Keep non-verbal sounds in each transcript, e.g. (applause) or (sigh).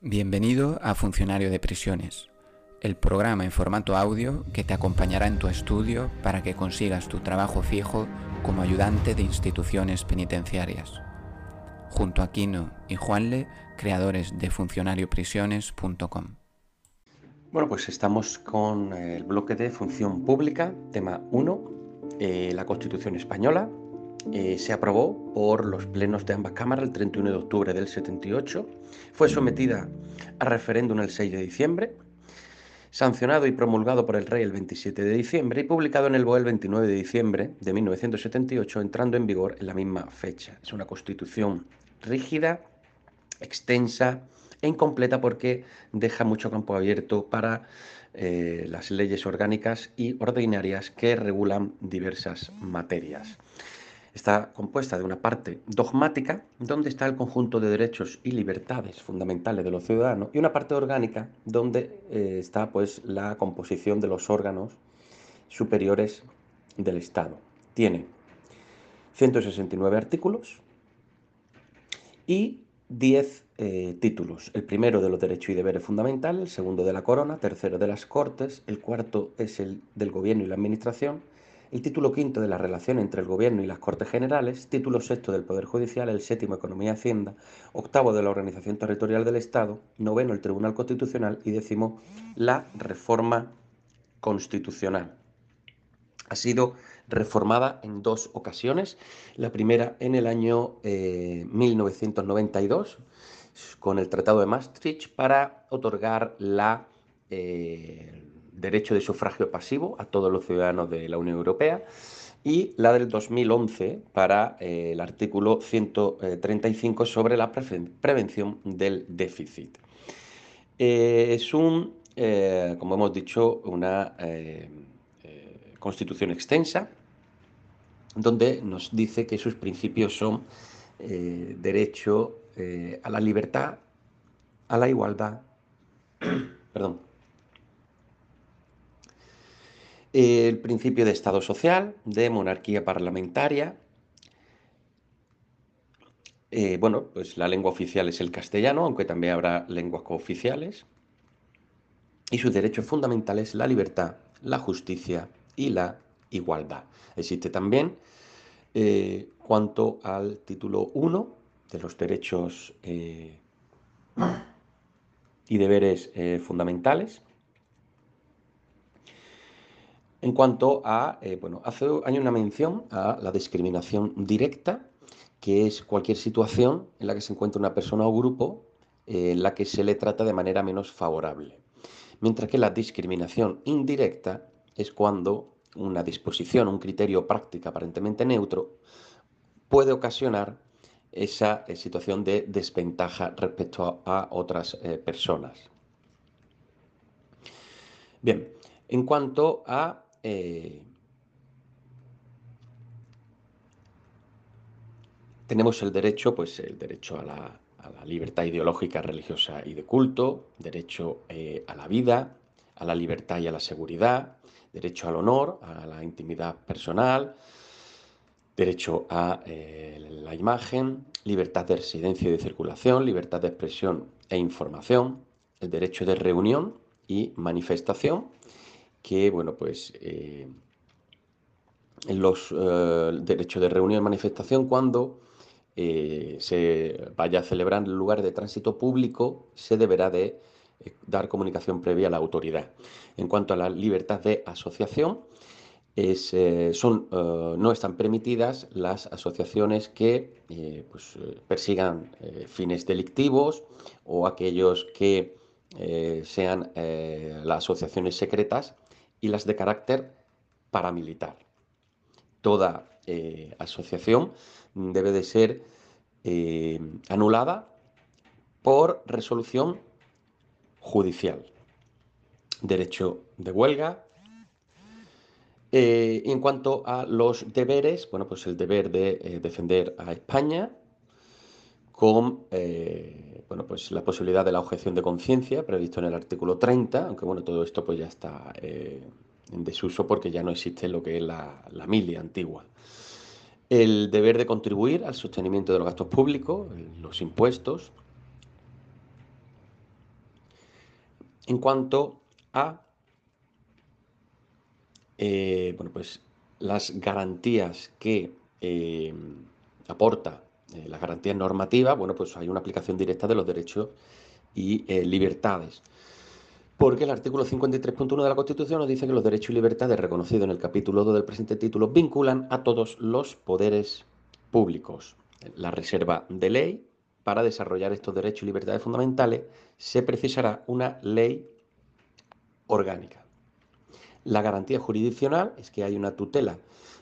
Bienvenido a Funcionario de Prisiones, el programa en formato audio que te acompañará en tu estudio para que consigas tu trabajo fijo como ayudante de instituciones penitenciarias. Junto a Kino y Juanle, creadores de funcionarioprisiones.com. Bueno, pues estamos con el bloque de función pública, tema 1, eh, la Constitución española, eh, se aprobó por los plenos de ambas cámaras el 31 de octubre del 78, fue sometida a referéndum el 6 de diciembre, sancionado y promulgado por el rey el 27 de diciembre y publicado en el BOE el 29 de diciembre de 1978, entrando en vigor en la misma fecha. Es una constitución rígida, extensa e incompleta porque deja mucho campo abierto para eh, las leyes orgánicas y ordinarias que regulan diversas materias. Está compuesta de una parte dogmática, donde está el conjunto de derechos y libertades fundamentales de los ciudadanos, y una parte orgánica, donde eh, está pues, la composición de los órganos superiores del Estado. Tiene 169 artículos y 10 eh, títulos. El primero de los derechos y deberes fundamentales, el segundo de la corona, tercero de las cortes, el cuarto es el del gobierno y la administración, el título quinto de la relación entre el Gobierno y las Cortes Generales, título sexto del Poder Judicial, el séptimo Economía y Hacienda, octavo de la Organización Territorial del Estado, noveno el Tribunal Constitucional y décimo la Reforma Constitucional. Ha sido reformada en dos ocasiones, la primera en el año 1992 eh, con el Tratado de Maastricht para otorgar la... Eh, derecho de sufragio pasivo a todos los ciudadanos de la Unión Europea y la del 2011 para eh, el artículo 135 sobre la prevención del déficit. Eh, es un, eh, como hemos dicho, una constitución extensa donde nos dice que sus principios son derecho a la libertad, a la igualdad, (coughs) perdón, el principio de Estado social, de monarquía parlamentaria. Eh, bueno, pues la lengua oficial es el castellano, aunque también habrá lenguas cooficiales. Y sus derechos fundamentales, la libertad, la justicia y la igualdad. Existe también, eh, cuanto al título 1 de los derechos eh, y deberes fundamentales, en cuanto a, eh, bueno, hace hay una mención a la discriminación directa, que es cualquier situación en la que se encuentra una persona o grupo eh, en la que se le trata de manera menos favorable. Mientras que la discriminación indirecta es cuando una disposición, un criterio práctico aparentemente neutro, puede ocasionar esa eh, situación de desventaja respecto a, otras personas. Bien, en cuanto a eh, tenemos el derecho, pues el derecho a la, libertad ideológica, religiosa y de culto, derecho eh, a la vida, a la libertad y a la seguridad, derecho al honor, a la intimidad personal, derecho a eh, la imagen, libertad de residencia y de circulación, libertad de expresión e información, el derecho de reunión y manifestación, que, bueno, pues eh, los eh, derechos de reunión y manifestación cuando eh, se vaya a celebrar en lugar de tránsito público, se deberá de dar comunicación previa a la autoridad. En cuanto a la libertad de asociación, son, no están permitidas las asociaciones que pues, persigan fines delictivos o aquellos que sean las asociaciones secretas y las de carácter paramilitar. Toda eh, asociación debe de ser eh, anulada por resolución judicial. Derecho de huelga. Eh, en cuanto a los deberes, bueno, pues el deber de defender a España con bueno, pues la posibilidad de la objeción de conciencia previsto en el artículo 30, aunque bueno, todo esto pues ya está eh, en desuso porque ya no existe lo que es la, la milia antigua. El deber de contribuir al sostenimiento de los gastos públicos, los impuestos. en cuanto a eh, bueno, pues las garantías que eh, aporta eh, las garantías normativas, bueno, pues hay una aplicación directa de los derechos y libertades. Porque el artículo 53.1 de la Constitución nos dice que los derechos y libertades reconocidos en el capítulo 2 del presente título vinculan a todos los poderes públicos. La reserva de ley para desarrollar estos derechos y libertades fundamentales se precisará una ley orgánica. La garantía jurisdiccional es que hay una tutela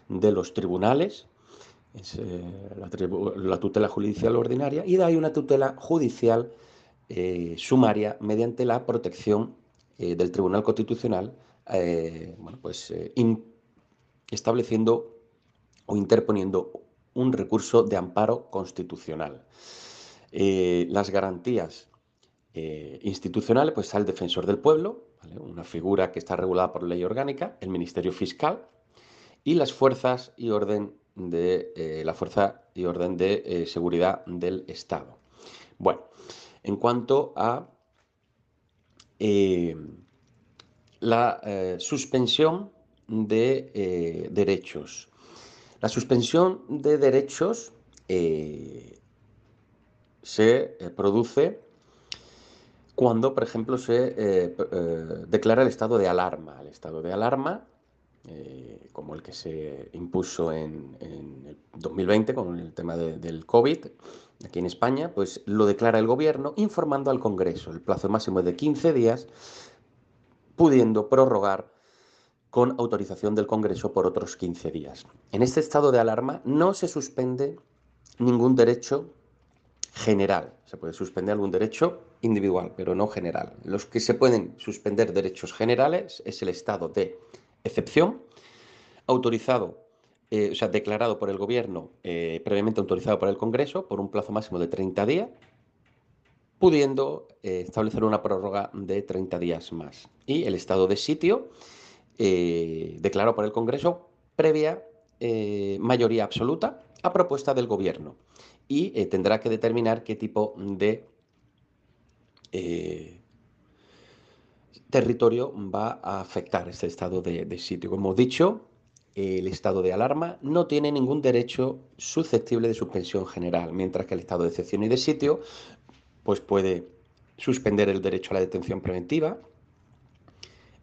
de los tribunales, eh, la, tutela judicial ordinaria, y hay una tutela judicial eh, sumaria mediante la protección eh, del Tribunal Constitucional, bueno, pues estableciendo o interponiendo un recurso de amparo constitucional. las garantías institucionales, pues el defensor del pueblo, una figura que está regulada por ley orgánica, el Ministerio Fiscal y las fuerzas y orden de eh, la fuerza y orden de eh, seguridad del Estado. Bueno, en cuanto a eh, la suspensión de derechos. La suspensión de derechos se produce cuando, por ejemplo, se declara el estado de alarma. El estado de alarma, eh, como el que se impuso en, el 2020 con el tema del COVID, aquí en España, pues lo declara el gobierno informando al Congreso. El plazo máximo es de 15 días, pudiendo prorrogar con autorización del Congreso por otros 15 días. En este estado de alarma no se suspende ningún derecho general. Se puede suspender algún derecho individual, pero no general. Los que se pueden suspender derechos generales es el estado de excepción, autorizado, eh, o sea, declarado por el gobierno, eh, previamente autorizado por el Congreso, por un plazo máximo de 30 días, pudiendo eh, establecer una prórroga de 30 días más. Y el estado de sitio, declarado por el Congreso, previa mayoría absoluta a propuesta del gobierno y tendrá que determinar qué tipo de territorio va a afectar este estado de, sitio. Como he dicho, el estado de alarma no tiene ningún derecho susceptible de suspensión general, mientras que el estado de excepción y de sitio pues puede suspender el derecho a la detención preventiva,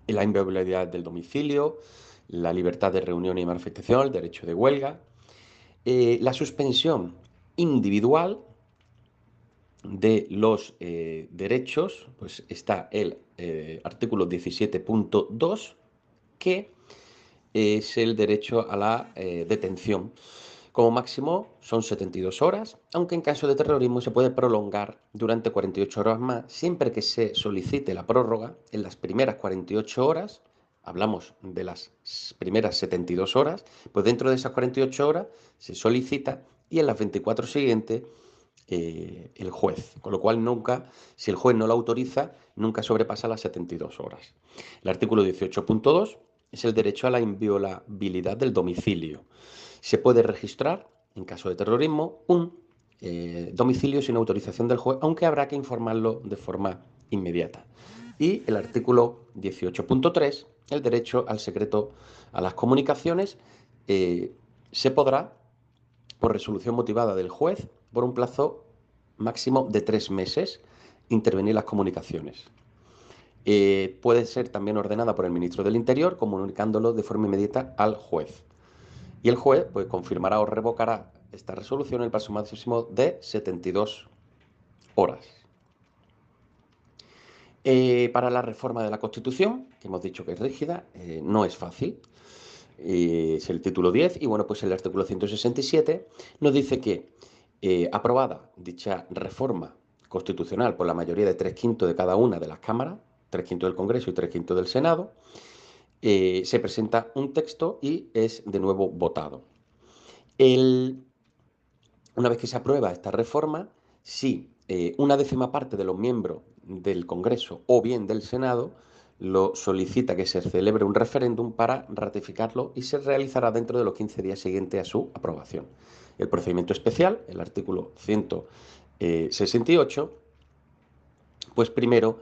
la inviolabilidad del domicilio, la libertad de reunión y manifestación, el derecho de huelga. Eh, la suspensión individual de los eh, derechos, pues está el eh, artículo 17.2, que es el derecho a la eh, detención. Como máximo son 72 horas, aunque en caso de terrorismo se puede prolongar durante 48 horas más, siempre que se solicite la prórroga en las primeras 48 horas, hablamos de las primeras 72 horas, pues dentro de esas 48 horas se solicita y en las 24 siguientes eh, el juez. Con lo cual nunca, si el juez no lo autoriza, nunca sobrepasa las 72 horas. El artículo 18.2 es el derecho a la inviolabilidad del domicilio. Se puede registrar, en caso de terrorismo, un eh, domicilio sin autorización del juez, aunque habrá que informarlo de forma inmediata. Y el artículo 18.3, el derecho al secreto a las comunicaciones, eh, se podrá por resolución motivada del juez por un plazo máximo de tres meses intervenir las comunicaciones. Eh, puede ser también ordenada por el ministro del Interior comunicándolo de forma inmediata al juez. Y el juez pues, confirmará o revocará esta resolución en el plazo máximo de 72 horas. Eh, para la reforma de la Constitución, que hemos dicho que es rígida, eh, no es fácil es el título 10, y bueno, pues el artículo 167 nos dice que eh, aprobada dicha reforma constitucional por la mayoría de tres quintos de cada una de las cámaras, tres quintos del Congreso y tres quintos del Senado, eh, se presenta un texto y es de nuevo votado. una vez que se aprueba esta reforma, si eh, una décima parte de los miembros del Congreso o bien del Senado lo solicita que se celebre un referéndum para ratificarlo y se realizará dentro de los 15 días siguientes a su aprobación. El procedimiento especial, el artículo 168, pues primero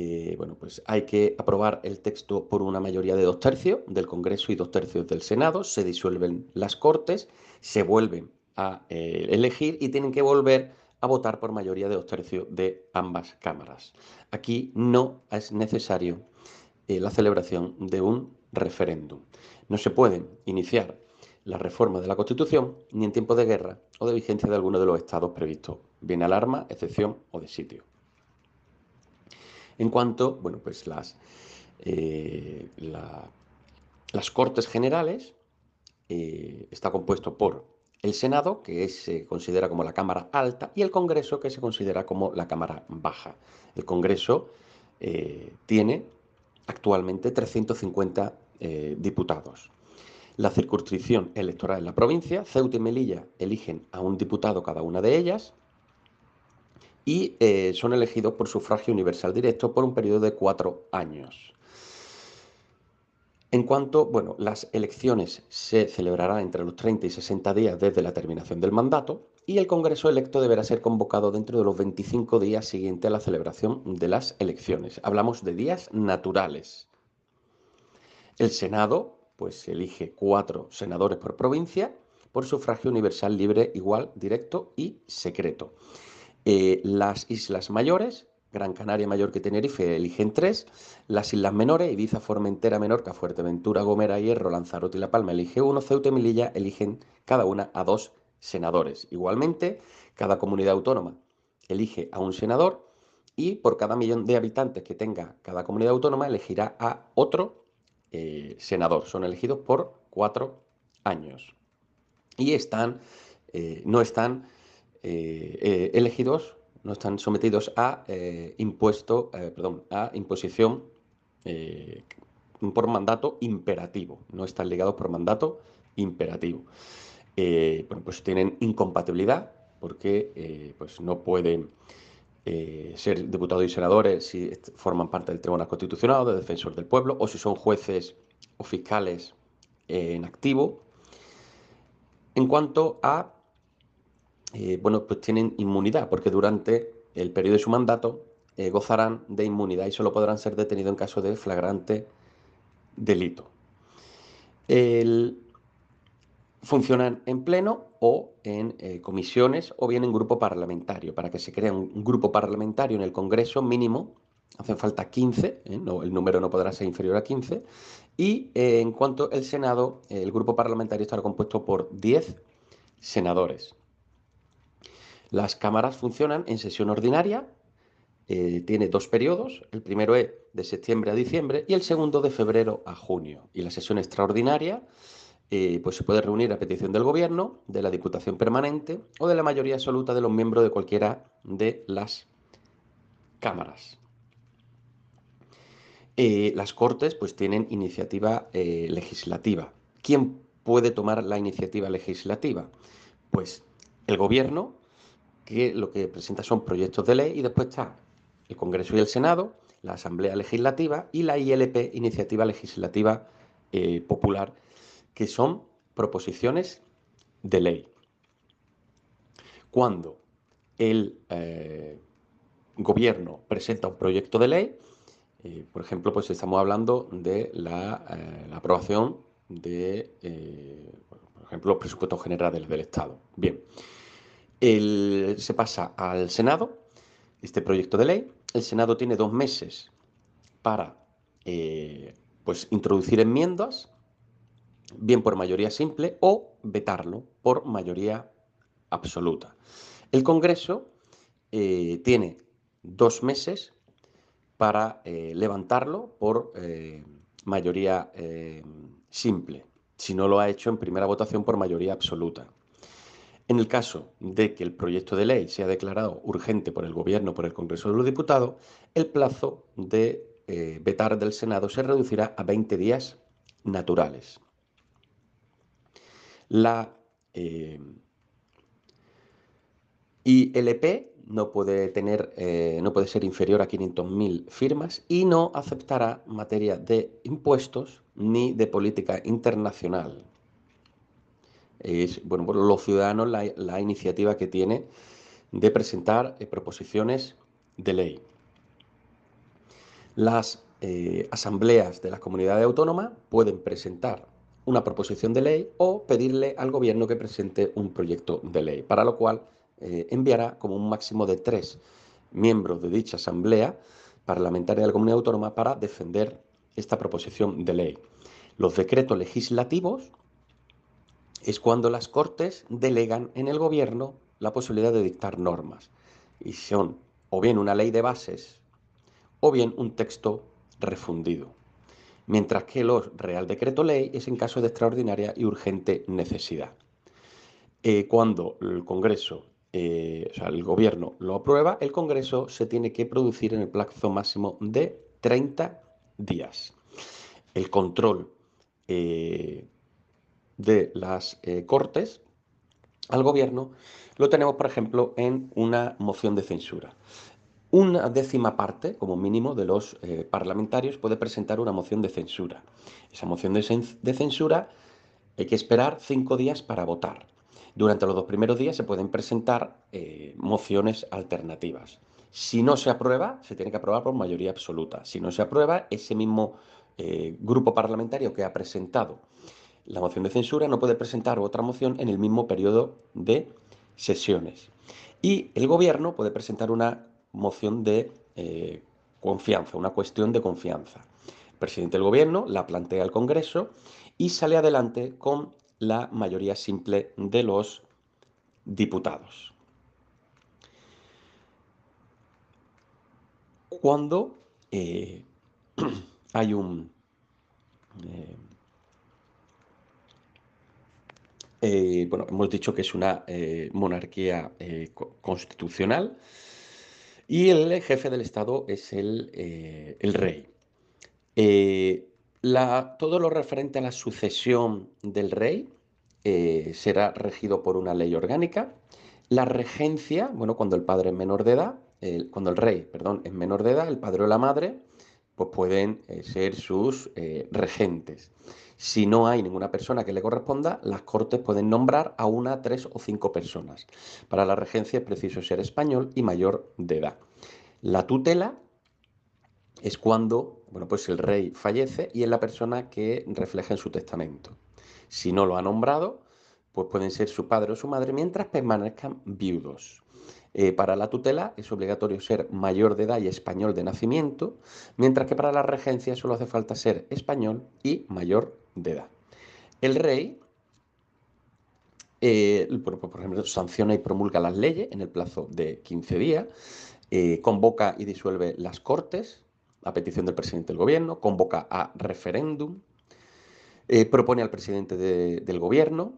eh, bueno, pues hay que aprobar el texto por una mayoría de dos tercios del Congreso y dos tercios del Senado, se disuelven las Cortes, se vuelven a eh, elegir y tienen que volver a votar por mayoría de dos tercios de ambas cámaras. Aquí no es necesario eh, la celebración de un referéndum. No se pueden iniciar la reforma de la Constitución ni en tiempo de guerra o de vigencia de alguno de los estados previstos, bien alarma, excepción o de sitio. En cuanto, bueno, pues las, eh, las Cortes Generales eh, está compuesto por el Senado, que se considera como la Cámara Alta, y el Congreso, que se considera como la Cámara Baja. El Congreso eh, tiene actualmente 350 diputados. La circunscripción electoral en la provincia, Ceuta y Melilla eligen a un diputado cada una de ellas, y eh, son elegidos por sufragio universal directo por un periodo de cuatro años. En cuanto, bueno, las elecciones se celebrarán entre los 30 y 60 días desde la terminación del mandato y el Congreso electo deberá ser convocado dentro de los 25 días siguientes a la celebración de las elecciones. Hablamos de días naturales. El Senado, pues, elige cuatro senadores por provincia por sufragio universal libre, igual, directo y secreto. Eh, las islas mayores, Gran Canaria, Mallorca y Tenerife eligen tres. Las islas menores, Ibiza, Formentera, Menorca, Fuerteventura, Gomera, Hierro, Lanzarote y La Palma elige uno. Ceuta y Melilla eligen cada una a dos senadores. Igualmente, cada comunidad autónoma elige a un senador y por cada millón de habitantes que tenga cada comunidad autónoma elegirá a otro eh, senador. Son elegidos por cuatro años. Y están, eh, no están eh, elegidos no están sometidos a impuesto, perdón, a imposición por mandato imperativo, no están ligados por mandato imperativo. bueno, pues tienen incompatibilidad porque pues no pueden ser diputados y senadores si forman parte del Tribunal Constitucional, de Defensor del Pueblo, o si son jueces o fiscales en activo. En cuanto a eh, bueno, pues tienen inmunidad, porque durante el periodo de su mandato eh, gozarán de inmunidad y solo podrán ser detenidos en caso de flagrante delito. Funcionan en pleno o en eh, comisiones o bien en grupo parlamentario. Para que se cree un, grupo parlamentario en el Congreso mínimo, hacen falta 15, no, el número no podrá ser inferior a 15. Y en cuanto al Senado, el grupo parlamentario estará compuesto por 10 senadores. Las cámaras funcionan en sesión ordinaria, eh, tiene dos periodos, el primero es de septiembre a diciembre y el segundo de febrero a junio. Y la sesión extraordinaria eh, pues se puede reunir a petición del Gobierno, de la Diputación Permanente o de la mayoría absoluta de los miembros de cualquiera de las cámaras. Eh, las Cortes pues tienen iniciativa legislativa. ¿Quién puede tomar la iniciativa legislativa? Pues el Gobierno que lo que presenta son proyectos de ley y después está el Congreso y el Senado, la Asamblea Legislativa y la ILP, Iniciativa Legislativa eh, Popular, que son proposiciones de ley. Cuando el eh, gobierno presenta un proyecto de ley, eh, por ejemplo, pues estamos hablando de la, aprobación de, por ejemplo, los presupuestos generales del Estado. Bien, se pasa al Senado, este proyecto de ley. El Senado tiene dos meses para eh, pues, introducir enmiendas, bien por mayoría simple, o vetarlo por mayoría absoluta. El Congreso eh, tiene dos meses para eh, levantarlo por mayoría simple, si no lo ha hecho en primera votación por mayoría absoluta. En el caso de que el proyecto de ley sea declarado urgente por el Gobierno por el Congreso de los Diputados, el plazo de eh, vetar del Senado se reducirá a 20 días naturales. La eh, ILP no puede, tener, eh, no puede ser inferior a 500.000 firmas y no aceptará materia de impuestos ni de política internacional es, bueno, por los ciudadanos la, iniciativa que tiene de presentar eh, proposiciones de ley. Las asambleas de las comunidades autónomas pueden presentar una proposición de ley o pedirle al gobierno que presente un proyecto de ley, para lo cual eh, enviará como un máximo de tres miembros de dicha asamblea parlamentaria de la comunidad autónoma para defender esta proposición de ley. Los decretos legislativos es cuando las Cortes delegan en el gobierno la posibilidad de dictar normas y son o bien una ley de bases o bien un texto refundido mientras que los Real Decreto Ley es en caso de extraordinaria y urgente necesidad. Eh, cuando el Congreso, eh, o sea, el Gobierno lo aprueba, el Congreso se tiene que producir en el plazo máximo de 30 días. El control eh, de las Cortes al Gobierno lo tenemos, por ejemplo, en una moción de censura. Una décima parte, como mínimo, de los eh, parlamentarios puede presentar una moción de censura. Esa moción de, censura hay que esperar cinco días para votar. Durante los dos primeros días se pueden presentar eh, mociones alternativas. Si no se aprueba, se tiene que aprobar por mayoría absoluta. Si no se aprueba, ese mismo eh, grupo parlamentario que ha presentado la moción de censura no puede presentar otra moción en el mismo periodo de sesiones. Y el gobierno puede presentar una moción de eh, confianza, una cuestión de confianza. El presidente del gobierno la plantea al Congreso y sale adelante con la mayoría simple de los diputados. Cuando eh, (clears throat) hay un... Eh, bueno, hemos dicho que es una monarquía constitucional, y el jefe del Estado es el, eh, rey. Eh, todo lo referente a la sucesión del rey eh, será regido por una ley orgánica. La regencia, bueno, cuando el padre es menor de edad, cuando el rey, perdón, es menor de edad, el padre o la madre, pues pueden ser sus regentes. Si no hay ninguna persona que le corresponda, las Cortes pueden nombrar a una, tres o cinco personas. Para la regencia es preciso ser español y mayor de edad. La tutela es cuando bueno, pues el rey fallece y es la persona que refleja en su testamento. Si no lo ha nombrado, pues pueden ser su padre o su madre mientras permanezcan viudos. Eh, para la tutela es obligatorio ser mayor de edad y español de nacimiento, mientras que para la regencia solo hace falta ser español y mayor de edad. El rey, eh, por, ejemplo, sanciona y promulga las leyes en el plazo de 15 días, eh, convoca y disuelve las cortes a petición del presidente del gobierno, convoca a referéndum, propone al presidente del gobierno,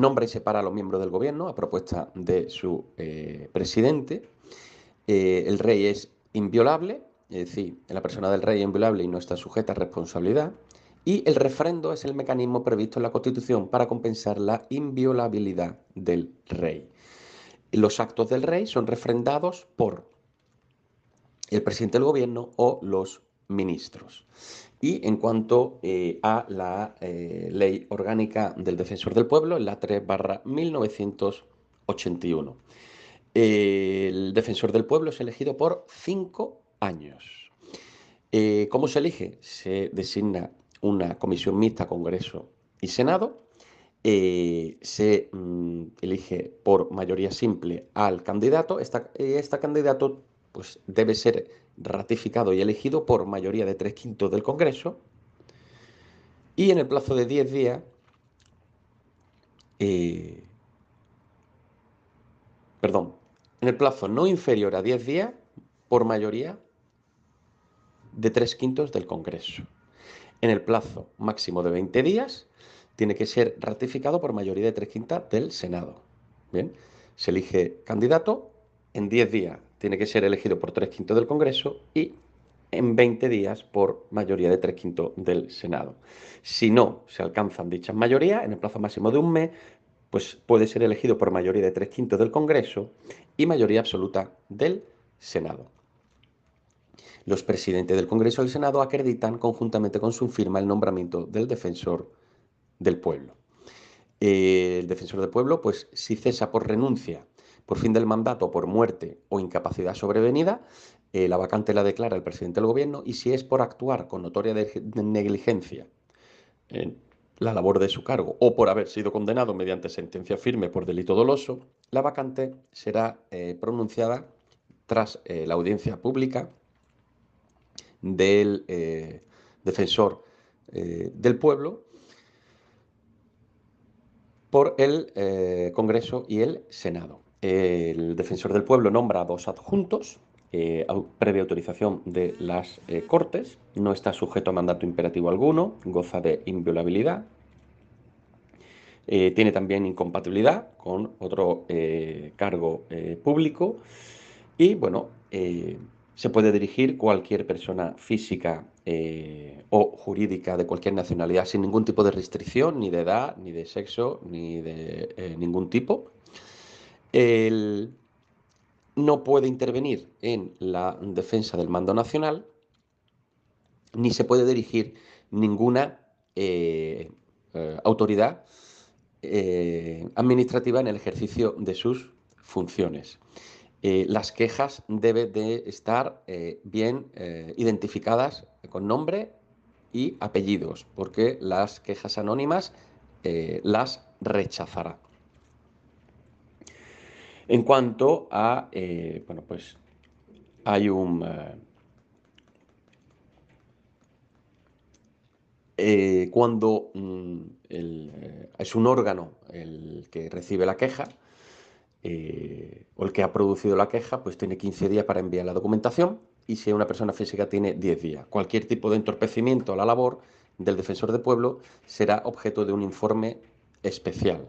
nombra y separa a los miembros del gobierno a propuesta de su presidente. el rey es inviolable, es decir, la persona del rey es inviolable y no está sujeta a responsabilidad. Y el referendo es el mecanismo previsto en la Constitución para compensar la inviolabilidad del rey. Los actos del rey son refrendados por el presidente del gobierno o los ministros. Y en cuanto eh, a la eh, ley orgánica del defensor del pueblo, la 3 barra 1981. el defensor del pueblo es elegido por cinco años. Eh, ¿Cómo se elige? Se designa una comisión mixta, Congreso y Senado. Se mm, elige por mayoría simple al candidato. este candidato pues, debe ser ratificado y elegido por mayoría de tres quintos del Congreso. Y en el plazo de 10 días, eh, perdón, en el plazo no inferior a 10 días, por mayoría de tres quintos del Congreso en el plazo máximo de 20 días, tiene que ser ratificado por mayoría de tres quintas del Senado. Bien, se elige candidato, en 10 días tiene que ser elegido por tres quintos del Congreso y en 20 días por mayoría de tres quintos del Senado. Si no se alcanzan dichas mayorías, en el plazo máximo de un mes, pues puede ser elegido por mayoría de tres quintos del Congreso y mayoría absoluta del Senado. Los presidentes del Congreso y del Senado acreditan conjuntamente con su firma el nombramiento del defensor del pueblo. el defensor del pueblo, pues si cesa por renuncia por fin del mandato, por muerte o incapacidad sobrevenida, eh, la vacante la declara el presidente del gobierno y si es por actuar con notoria negligencia en la labor de su cargo o por haber sido condenado mediante sentencia firme por delito doloso, la vacante será eh, pronunciada tras eh, la audiencia pública del defensor del pueblo por el Congreso y el Senado. El defensor del pueblo nombra a dos adjuntos, eh, previa autorización de las eh, Cortes, no está sujeto a mandato imperativo alguno, goza de inviolabilidad, eh, tiene también incompatibilidad con otro cargo público. Y, bueno, se puede dirigir cualquier persona física o jurídica de cualquier nacionalidad sin ningún tipo de restricción, ni de edad, ni de sexo, ni de ningún tipo. El, no puede intervenir en la defensa del mando nacional, ni se puede dirigir ninguna eh, eh, autoridad eh, administrativa en el ejercicio de sus funciones. las quejas deben de estar bien identificadas con nombre y apellidos, porque las quejas anónimas las rechazará. En cuanto a, eh, bueno, pues hay un... Eh, eh, cuando mm, es un órgano el que recibe la queja o el que ha producido la queja, pues tiene 15 días para enviar la documentación y si una persona física tiene 10 días. Cualquier tipo de entorpecimiento a la labor del defensor de pueblo será objeto de un informe especial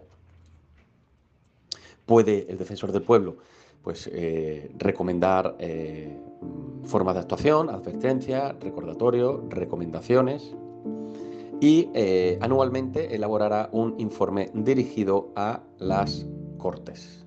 puede el defensor del pueblo pues, eh, recomendar eh, formas de actuación, advertencia, recordatorio, recomendaciones y eh, anualmente elaborará un informe dirigido a las Cortes.